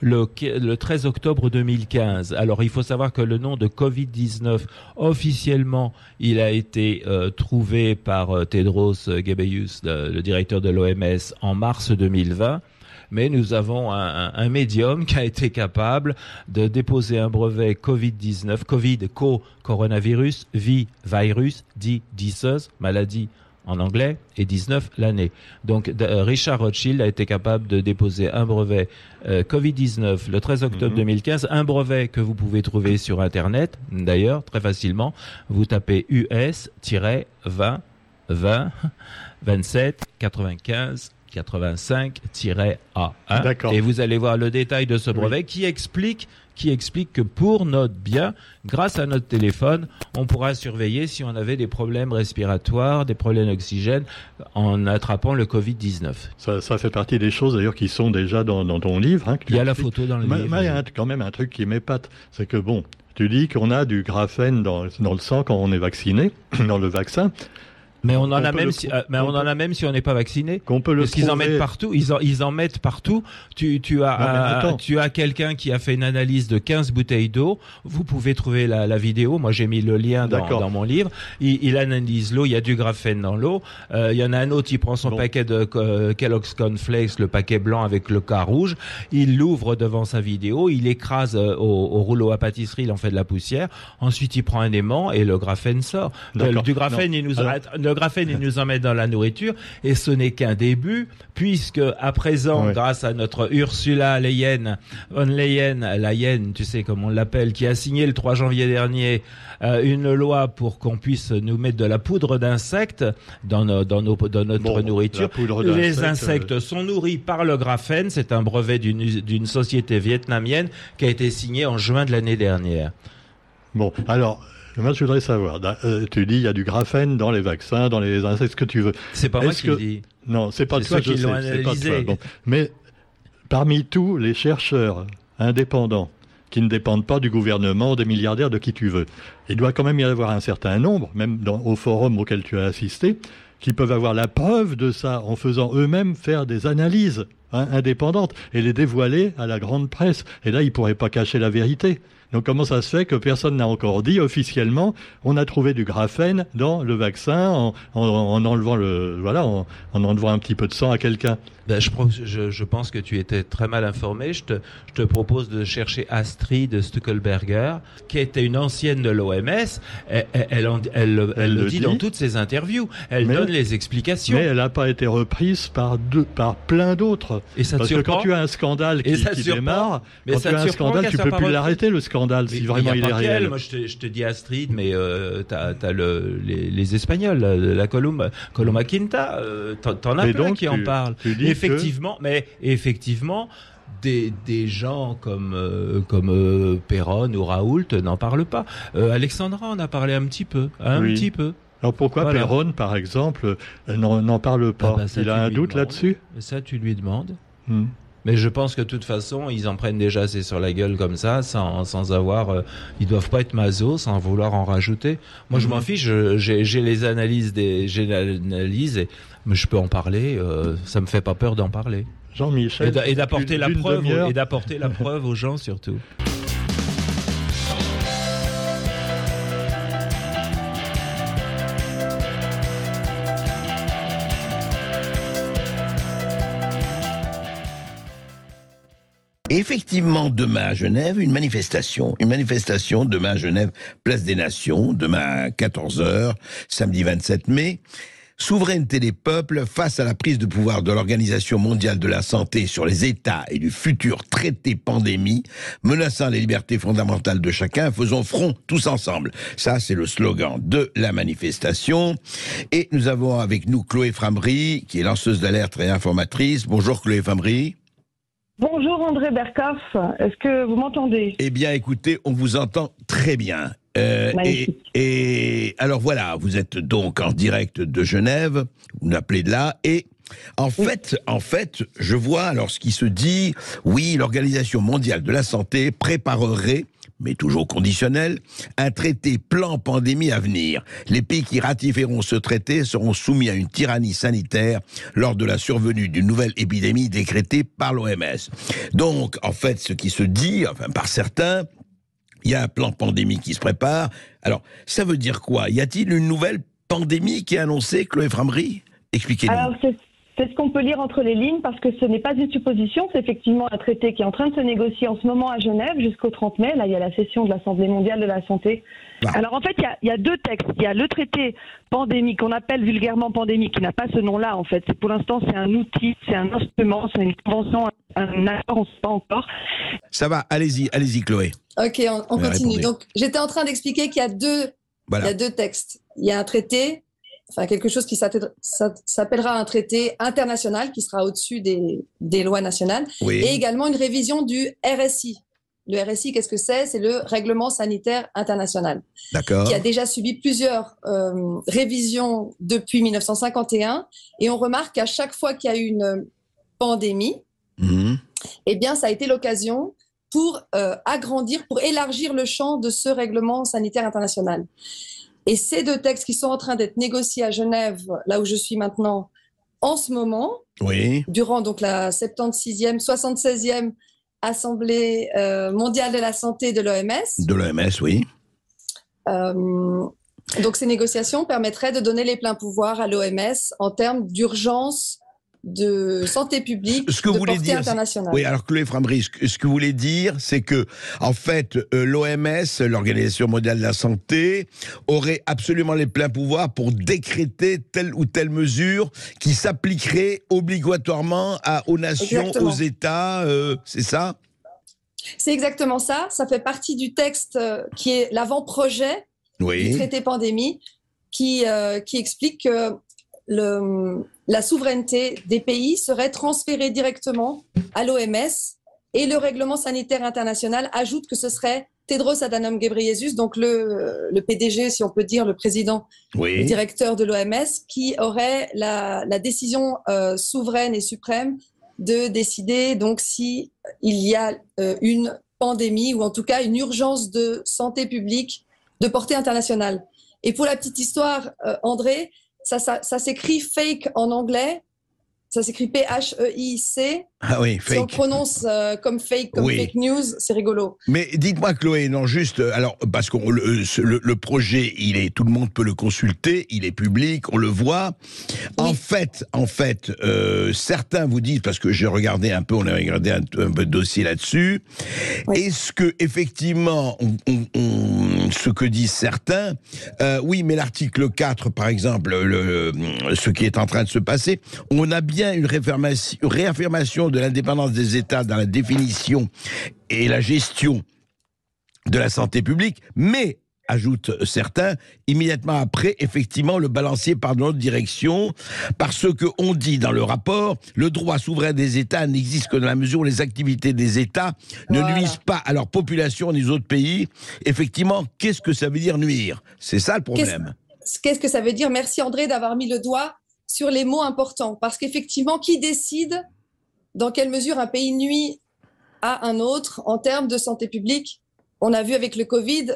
le, le, 13 octobre 2015. Alors il faut savoir que le nom de Covid-19 officiellement il a été trouvé par Tedros Ghebreyesus, le directeur de l'OMS, en mars 2020 mais nous avons un, médium qui a été capable de déposer un brevet Covid-19, Covid, co, coronavirus, vi, virus, dit, disease, maladie en anglais, et 19 l'année. Donc euh, Richard Rothschild a été capable de déposer un brevet euh, Covid-19 le 13 octobre 2015, mhm. un brevet que vous pouvez trouver sur Internet, d'ailleurs, très facilement. Vous tapez US-20 20 27 95 85-A. Et vous allez voir le détail de ce brevet qui explique qui explique que pour notre bien, grâce à notre téléphone, on pourra surveiller si on avait des problèmes respiratoires, des problèmes d'oxygène en attrapant le Covid-19. Ça, fait partie des choses d'ailleurs qui sont déjà dans, ton livre. Hein, il y a la photo dans le livre. Mais il y a quand même un truc qui m'épate, c'est que bon, tu dis qu'on a du graphène dans, dans le sang quand on est vacciné, dans le vaccin. Mais on en a même le si, euh, mais on en a même si on n'est pas vacciné. Qu'on peut le Parce qu'ils en mettent partout, ils en, ils en mettent partout. Tu, tu as, Non, euh, tu as quelqu'un qui a fait une analyse de 15 bouteilles d'eau. Vous pouvez trouver la, la vidéo. Moi, j'ai mis le lien dans, dans mon livre. Il, il analyse l'eau. Il y a du graphène dans l'eau. Euh, il y en a un autre qui prend son Bon. paquet de euh, Kellogg's Cornflakes, le paquet blanc avec le cas rouge. Il l'ouvre devant sa vidéo. Il écrase euh, au, au rouleau à pâtisserie. Il en fait de la poussière. Ensuite, il prend un aimant et le graphène sort. D'accord. Du graphène, il nous, Alors- le graphène, il nous en met dans la nourriture. Et ce n'est qu'un début, puisque à présent, Ouais. grâce à notre Ursula Leyen, von Leyen, la Yen, tu sais comme on l'appelle, qui a signé le 3 janvier dernier euh, une loi pour qu'on puisse nous mettre de la poudre d'insectes dans, nos- dans, nos, dans notre Bon, nourriture. Les d'insectes, insectes euh, sont nourris par le graphène. C'est un brevet d'une société vietnamienne qui a été signé en juin de l'année dernière. Bon, alors, moi je voudrais savoir, euh, tu dis il y a du graphène dans les vaccins, dans les insectes, ce que tu veux. C'est pas moi qui que- dis. Non, c'est pas toi, je qui sais, pas toi. Bon. Mais parmi tous les chercheurs indépendants qui ne dépendent pas du gouvernement, des milliardaires, de qui tu veux, il doit quand même y avoir un certain nombre, même dans, au forum auquel tu as assisté, qui peuvent avoir la preuve de ça en faisant eux-mêmes faire des analyses hein, indépendantes et les dévoiler à la grande presse. Et là, ils pourraient pas cacher la vérité. Donc comment ça se fait que personne n'a encore dit officiellement on a trouvé du graphène dans le vaccin en, en- en enlevant le voilà en enlevant un petit peu de sang à quelqu'un? Ben, je, je, je pense que tu étais très mal informé. Je te, je te propose de chercher Astrid Stuckelberger, qui était une ancienne de l'OMS. Elle, elle, elle, le dit, dans toutes ses interviews. Elle Mais- donne les explications. mais elle n'a pas été reprise par deux par plein d'autres Et ça te parce que surprend quand tu as un scandale qui, qui surprend démarre Mais quand ça tu as un scandale tu peux plus l'arrêter le scandale Mais si il vraiment il a est réel Moi, je te, je te dis Astrid, mais euh, t'as as le, les, les Espagnols, la, la Coloma, Coloma Quinta, euh, t'en as plein donc, qui tu- en parlent. tu dis que- effectivement, mais effectivement, des, des gens comme euh, comme euh, Perron ou Raoult n'en parlent pas. Euh, Alexandra en a parlé un petit peu, un Oui. petit peu. alors pourquoi Voilà. Perron par exemple euh, n'en parle pas? Ah bah, il a un doute là-dessus? Ça, tu lui demandes. Hmm. Mais je pense que de toute façon, ils en prennent déjà assez sur la gueule comme ça, sans, sans avoir. euh, ils doivent pas être maso, sans vouloir en rajouter. Moi, je Mhm. m'en fiche. je- J'ai les analyses des, j'ai l'analyse, et mais je peux en parler. euh, ça me fait pas peur d'en parler Jean-Michel et d'a- et d'apporter la preuve, et d'apporter la preuve aux gens surtout. effectivement, demain à Genève, une manifestation. Une manifestation demain à Genève, place des Nations, demain à 14h, samedi 27 mai. Souveraineté des peuples face à la prise de pouvoir de l'Organisation mondiale de la santé sur les États et du futur traité pandémie, menaçant les libertés fondamentales de chacun, faisons front tous ensemble. Ça, c'est le slogan de la manifestation. Et nous avons avec nous Chloé Framery, qui est lanceuse d'alerte et informatrice. Bonjour Chloé Framery. Bonjour André Berkoff, est-ce que vous m'entendez? Eh bien, écoutez, on vous entend très bien. Euh, et, alors voilà, vous êtes donc en direct de Genève, vous m'appelez de là, et en fait, en fait, je vois alors ce qui se dit. Oui, l'Organisation mondiale de la santé préparerait mais toujours conditionnel, un traité plan pandémie à venir. Les pays qui ratifieront ce traité seront soumis à une tyrannie sanitaire lors de la survenue d'une nouvelle épidémie décrétée par l'OMS. Donc, en fait, ce qui se dit, enfin par certains, il y a un plan pandémie qui se prépare. Alors, ça veut dire quoi? Y a-t-il une nouvelle pandémie qui est annoncée, Chloé Framery? Expliquez-nous. C'est ce qu'on peut lire entre les lignes parce que ce n'est pas une supposition, c'est effectivement un traité qui est en train de se négocier en ce moment à Genève jusqu'au 30 mai. Là, il y a la session de l'Assemblée mondiale de la santé. Ah. Alors en fait, il y, a, il y a deux textes. Il y a le traité pandémie qu'on appelle vulgairement pandémie, qui n'a pas ce nom-là en fait. Pour l'instant, c'est un outil, c'est un instrument, c'est une convention, un accord, on ne sait pas encore. Ça va, allez-y, allez-y, Chloé. Ok, on, continue. répondez. Donc, j'étais en train d'expliquer qu'il y a deux, il Voilà. y a deux textes. Il y a un traité, enfin quelque chose qui s'appellera un traité international qui sera au-dessus des, des lois nationales, Oui. et également une révision du RSI. Le RSI, qu'est-ce que c'est? C'est le Règlement sanitaire international, qui a déjà subi plusieurs euh, révisions depuis 1951. Et on remarque qu'à chaque fois qu'il y a eu une pandémie, Mhm. eh bien, ça a été l'occasion pour euh, agrandir, pour élargir le champ de ce règlement sanitaire international. Et ces deux textes qui sont en train d'être négociés à Genève, là où je suis maintenant, en ce moment, Oui. durant donc la 76e, 76e Assemblée euh, mondiale de la santé de l'OMS. De l'OMS, oui. Euh, donc ces négociations permettraient de donner les pleins pouvoirs à l'OMS en termes d'urgence de santé publique Ce que de vous portée dire, internationale. Oui, alors Chloé Frambry, ce que, vous voulez dire, c'est que, en fait, euh, l'OMS, l'Organisation mondiale de la santé, aurait absolument les pleins pouvoirs pour décréter telle ou telle mesure qui s'appliquerait obligatoirement à, aux nations, Exactement. aux États, euh, c'est ça? C'est exactement ça. Ça fait partie du texte euh, qui est l'avant-projet du traité pandémie qui, euh, qui explique que le, la souveraineté des pays serait transférée directement à l'OMS et le règlement sanitaire international ajoute que ce serait Tedros Adhanom Ghebreyesus, donc le, le PDG, si on peut dire, le président le Oui. directeur de l'OMS, qui aurait la, la décision euh, souveraine et suprême de décider donc si il y a euh, une pandémie ou en tout cas une urgence de santé publique de portée internationale. Et pour la petite histoire, euh, André, ça, s'écrit fake en anglais, ça s'écrit P-H-E-I-C. Ah oui, Si on fake. prononce euh, comme fake, comme Oui. fake news, c'est rigolo. Mais dites-moi, Chloé, non, juste, euh, alors, parce que le, ce- le, projet, il est, tout le monde peut le consulter, il est public, on le voit. En fait, en fait, euh, certains vous disent, parce que j'ai regardé un peu, on a regardé un, un peu de dossier là-dessus, Oui. est-ce que, effectivement, on- on- on- ce que disent certains, euh, oui, mais l'article 4, par exemple, le, ce qui est en train de se passer, on a bien une réaffirmation, de l'indépendance des États dans la définition et la gestion de la santé publique, mais ajoutent certains, immédiatement après, effectivement, le balancier par notre direction, parce que on dit dans le rapport, le droit souverain des États n'existe que dans la mesure où les activités des États ne Voilà. nuisent pas à leur population ni aux autres pays. Effectivement, qu'est-ce que ça veut dire nuire? C'est ça le problème. Qu'est-ce que ça veut dire? Merci André d'avoir mis le doigt sur les mots importants. Parce qu'effectivement, qui décide dans quelle mesure un pays nuit à un autre en termes de santé publique On a vu avec le Covid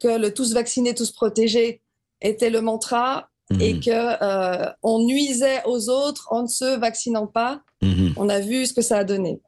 que le tous vaccinés, tous protégés était le mantra et Mhm, que euh, on nuisait aux autres en ne se vaccinant pas. mhm. On a vu ce que ça a donné.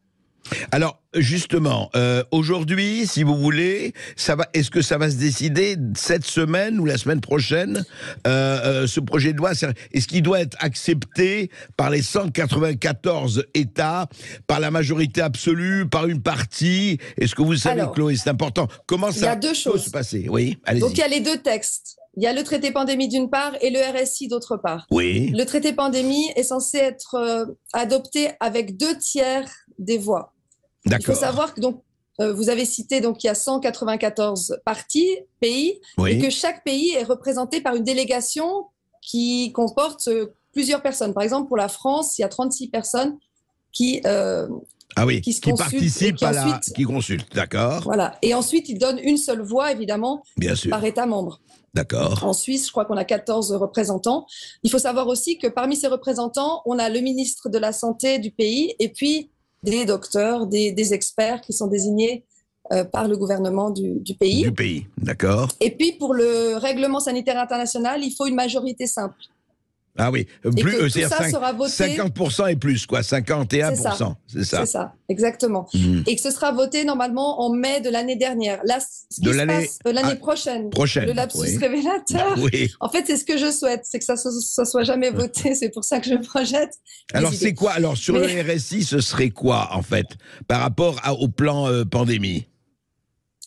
Alors justement, euh, aujourd'hui, si vous voulez, ça va. Est-ce que ça va se décider cette semaine ou la semaine prochaine euh, euh, Ce projet de loi, est-ce qu'il doit être accepté par les 194 États, par la majorité absolue, par une partie? Est-ce que vous savez, Alors, Chloé, c'est important Comment il y a ça deux choses. se passer? Oui. Donc il y a les deux textes. Il y a le traité pandémie d'une part et le RSI d'autre part. Oui, Le traité pandémie est censé être adopté avec deux tiers des voix. Il faut savoir que donc euh, vous avez cité donc il y a 194 partis, pays, et que chaque pays est représenté par une délégation qui comporte euh, plusieurs personnes. Par exemple, pour la France, il y a 36 personnes qui euh, ah oui, qui se qui consultent à la, ensuite- qui consulte, d'accord, voilà. Et ensuite, ils donnent une seule voix, évidemment, bien sûr, par État membre. d'accord. En Suisse, je crois qu'on a 14 représentants. Il faut savoir aussi que parmi ces représentants, on a le ministre de la Santé du pays et puis des docteurs, des, des experts qui sont désignés euh, par le gouvernement du, du pays. Du pays, d'accord. Et puis pour le règlement sanitaire international, il faut une majorité simple. Ah oui, Et plus, que euh, tout ça cinq- sera voté. 50% et plus, quoi, 51%, c'est ça. C'est ça, exactement. Mhm. Et que ce sera voté normalement en mai de l'année dernière. Là, ce qui De l'année- euh, ah, prochaine. Prochaine. Le lapsus oui. révélateur. Oui. En fait, c'est ce que je souhaite, c'est que ça ne soit jamais voté. C'est pour ça que je projette. Alors c'est quoi? Alors sur Mais- le RSI, ce serait quoi en fait? Par rapport à- au plan euh, pandémie?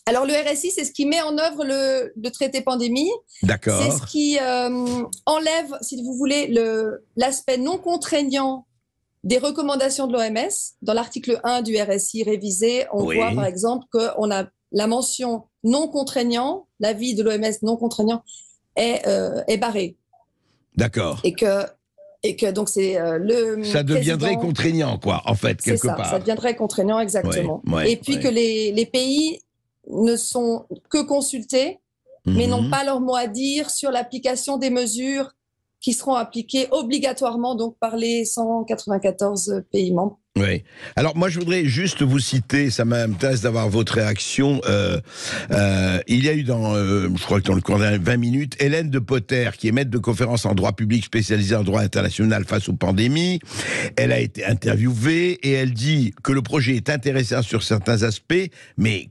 Alors, le RSI, c'est ce qui met en œuvre le, le traité pandémie. C'est D'accord. ce qui euh, enlève, si vous voulez, le- l'aspect non contraignant des recommandations de l'OMS. Dans l'article 1 du RSI révisé, on Oui. voit par exemple qu'on a la mention non contraignant, l'avis de l'OMS non contraignant est, euh, est barré. D'accord. Et que, et que donc c'est euh, le. Ça deviendrait président- contraignant quoi, en fait C'est quelque ça, part. ça deviendrait contraignant exactement. Ouais, ouais, et puis ouais. que les, les pays ne sont que consultés, mais Mhm. n'ont pas leur mot à dire sur l'application des mesures qui seront appliquées obligatoirement donc par les 194 pays membres. Oui. Alors moi je voudrais juste vous citer, ça m'intéresse d'avoir votre réaction. Euh, euh, il y a eu dans, euh, je crois que dans le cours de 20 minutes, Hélène de Potter, qui est maître de conférence en droit public spécialisée en droit international face aux pandémies. Elle a été interviewée et elle dit que le projet est intéressant sur certains aspects, mais,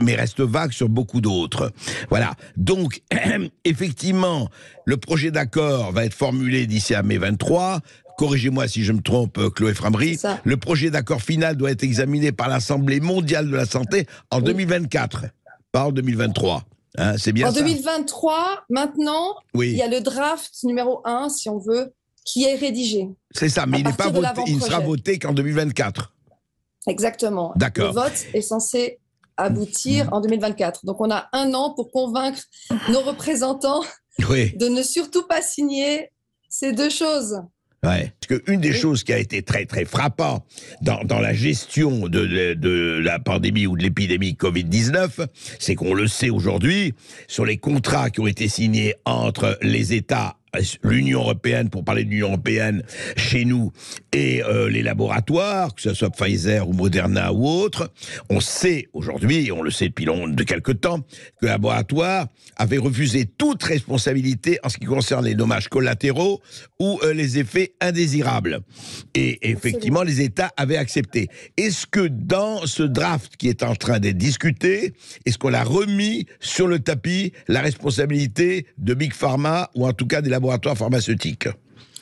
mais reste vague sur beaucoup d'autres. Voilà. Donc, effectivement, le projet d'accord va être formulé d'ici à mai 23 corrigez-moi si je me trompe, euh, Chloé Framery, le projet d'accord final doit être examiné par l'Assemblée mondiale de la santé en 2024, pas en 2023. Hein, c'est bien En 2023, maintenant, il y a le draft numéro 1, si on veut, qui est rédigé. C'est ça, mais il, pas il ne sera voté qu'en 2024. Exactement. D'accord. Le vote est censé aboutir en 2024. Donc on a un an pour convaincre nos représentants de ne surtout pas signer ces deux choses. Ouais. Parce qu'une des choses qui a été très très frappant dans, dans la gestion de, de, la pandémie ou de l'épidémie Covid-19, c'est qu'on le sait aujourd'hui, sur les contrats qui ont été signés entre les États l'Union européenne, pour parler de l'Union européenne, chez nous, et euh, les laboratoires, que ce soit Pfizer ou Moderna ou autres, on sait aujourd'hui, on le sait depuis long, de quelque temps, que le laboratoire avait refusé toute responsabilité en ce qui concerne les dommages collatéraux ou euh, les effets indésirables. Et effectivement, les États avaient accepté. Est-ce que dans ce draft qui est en train d'être discuté, est-ce qu'on a remis sur le tapis la responsabilité de Big Pharma, ou en tout cas des laboratoires laboratoire pharmaceutique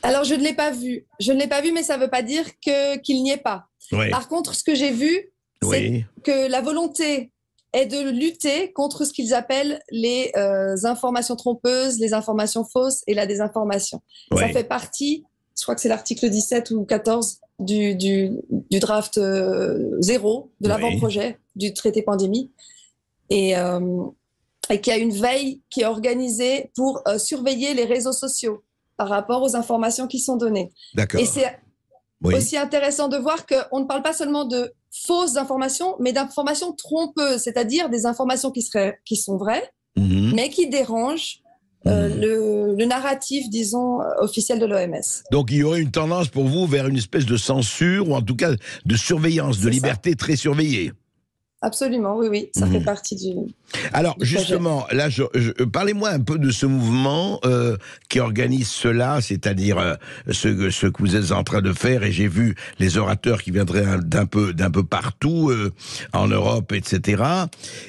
Alors, je ne l'ai pas vu. Je ne l'ai pas vu, mais ça ne veut pas dire qu'il n'y est pas. Par contre, ce que j'ai vu, c'est que la volonté est de lutter contre ce qu'ils appellent les euh, informations trompeuses, les informations fausses et la désinformation. Ça fait partie, je crois que c'est l'article 17 ou 14 du, du, draft euh, zéro de l'avant-projet du traité pandémie. Et, euh, et qu'il y a une veille qui est organisée pour euh, surveiller les réseaux sociaux par rapport aux informations qui sont données. D'accord. Et c'est aussi intéressant de voir qu'on ne parle pas seulement de fausses informations, mais d'informations trompeuses, c'est-à-dire des informations qui, seraient, qui sont vraies, mhm. mais qui dérangent euh, mhm. le, le, narratif, disons, officiel de l'OMS. Donc il y aurait une tendance pour vous vers une espèce de censure, ou en tout cas de surveillance, de liberté très surveillée. Absolument, oui, oui, ça fait mhm. partie du. Alors justement, là, je, parlez-moi un peu de ce mouvement euh, qui organise cela, c'est-à-dire euh, ce, ce, que vous êtes en train de faire. Et j'ai vu les orateurs qui viendraient d'un peu d'un peu partout euh, en Europe, etc.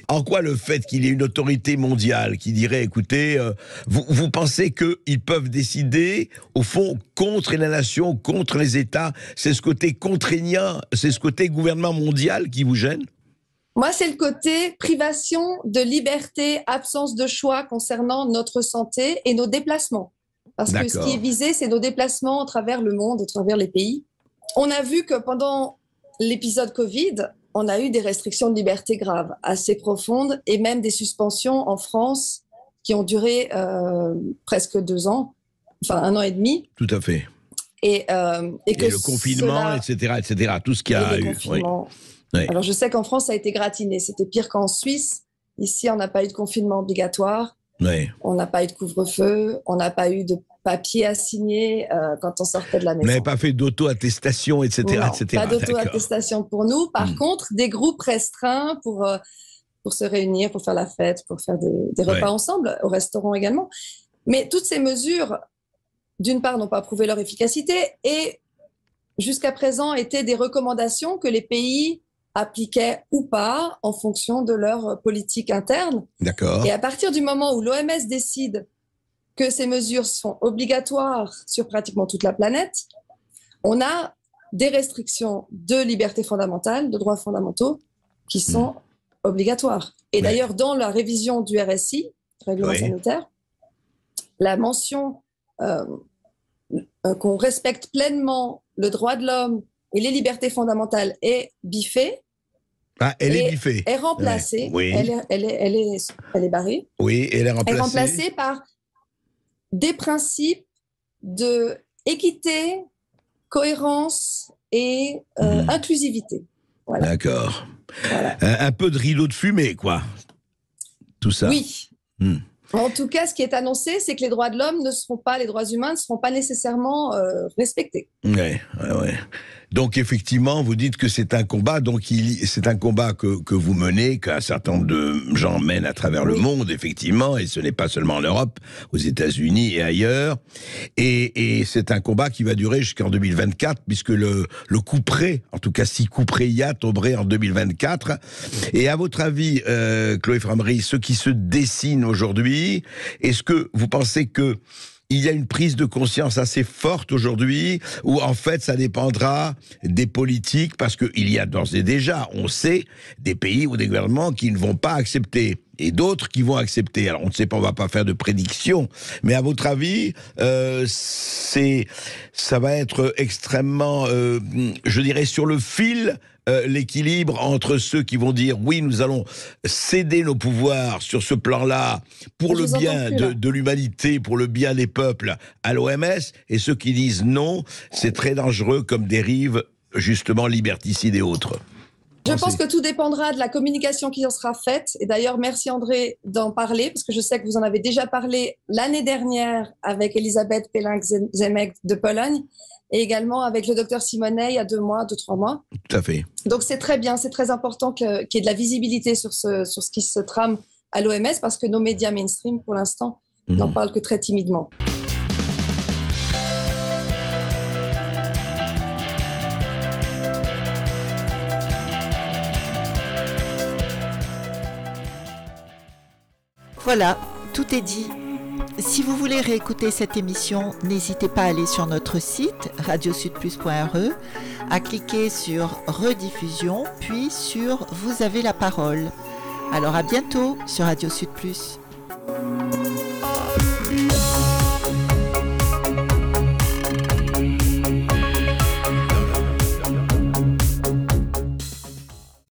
En quoi le fait qu'il y ait une autorité mondiale qui dirait, écoutez, vous, vous pensez qu'ils peuvent décider au fond contre la nation, contre les États, c'est ce côté contraignant, c'est ce côté gouvernement mondial qui vous gêne? Moi, c'est le côté privation de liberté, absence de choix concernant notre santé et nos déplacements. Parce que ce qui est visé, c'est nos déplacements à travers le monde, à travers les pays. On a vu que pendant l'épisode Covid, on a eu des restrictions de liberté graves, assez profondes, et même des suspensions en France qui ont duré euh, presque deux ans, enfin un an et demi. Tout à fait. Et, euh, et, que le confinement, etc., etc., tout ce qui a eu. Alors je sais qu'en France, ça a été gratiné. C'était pire qu'en Suisse. Ici, on n'a pas eu de confinement obligatoire. On n'a pas eu de couvre-feu. On n'a pas eu de papier à signer euh, quand on sortait de la maison. Mais pas fait d'auto-attestation, etc., etc. Pas d'auto-attestation pour nous. Par hmm. contre, des groupes restreints pour, euh, pour se réunir, pour faire la fête, pour faire des, repas ensemble, au restaurant également. Mais toutes ces mesures, d'une part, n'ont pas prouvé leur efficacité et jusqu'à présent étaient des recommandations que les pays appliquaient ou pas en fonction de leur politique interne. D'accord. Et à partir du moment où l'OMS décide que ces mesures sont obligatoires sur pratiquement toute la planète, on a des restrictions de liberté fondamentale, de droits fondamentaux, qui hmm. sont obligatoires. Et d'ailleurs, dans la révision du RSI, règlement sanitaire, la mention euh, euh, qu'on respecte pleinement le droit de l'homme et les libertés fondamentales est biffée. Ah, elle est biffée. Est remplacée. Oui. Elle, est, elle, est, elle, est, elle est barrée. Oui, elle est remplacée. Elle est remplacée par des principes de équité, cohérence et euh, mhm. inclusivité. D'accord. Un, peu de rideau de fumée, quoi. Tout ça. Oui. Hmm. En tout cas, ce qui est annoncé, c'est que les droits de l'homme ne seront pas, les droits humains ne seront pas nécessairement euh, respectés. Ouais, ouais, ouais. Donc effectivement, vous dites que c'est un combat, donc c'est un combat que, que vous menez, qu'un certain nombre de gens mènent à travers le monde, effectivement, et ce n'est pas seulement en Europe, aux États-Unis et ailleurs. Et, et c'est un combat qui va durer jusqu'en 2024, puisque le, le coup près, en tout cas si coup près il y a, tomberait en 2024. Et à votre avis, euh, Chloé Framery, ce qui se dessine aujourd'hui, est-ce que vous pensez que il y a une prise de conscience assez forte aujourd'hui où en fait ça dépendra des politiques parce qu'il y a d'ores et déjà, on sait, des pays ou des gouvernements qui ne vont pas accepter et d'autres qui vont accepter. Alors on ne sait pas, on va pas faire de prédiction, mais à votre avis, euh, c'est ça va être extrêmement, euh, je dirais, sur le fil euh, l'équilibre entre ceux qui vont dire oui, nous allons céder nos pouvoirs sur ce plan-là pour le bien de, l'humanité, pour le bien des peuples à l'OMS, et ceux qui disent non, c'est très dangereux comme dérive justement liberticide et autres. Je pense que tout dépendra de la communication qui en sera faite. Et d'ailleurs, merci André d'en parler, parce que je sais que vous en avez déjà parlé l'année dernière avec Elisabeth Pelin-Zemek de Pologne et également avec le docteur Simonet il y a deux mois, deux, trois mois. Tout à fait. Donc c'est très bien, c'est très important qu'il y ait de la visibilité sur ce, sur ce qui se trame à l'OMS parce que nos médias mainstream, pour l'instant, mhm. n'en parlent que très timidement. Voilà, tout est dit. Si vous voulez réécouter cette émission, n'hésitez pas à aller sur notre site radiosudplus.re, à cliquer sur rediffusion, puis sur Vous avez la parole. Alors à bientôt sur Radio Sud Plus.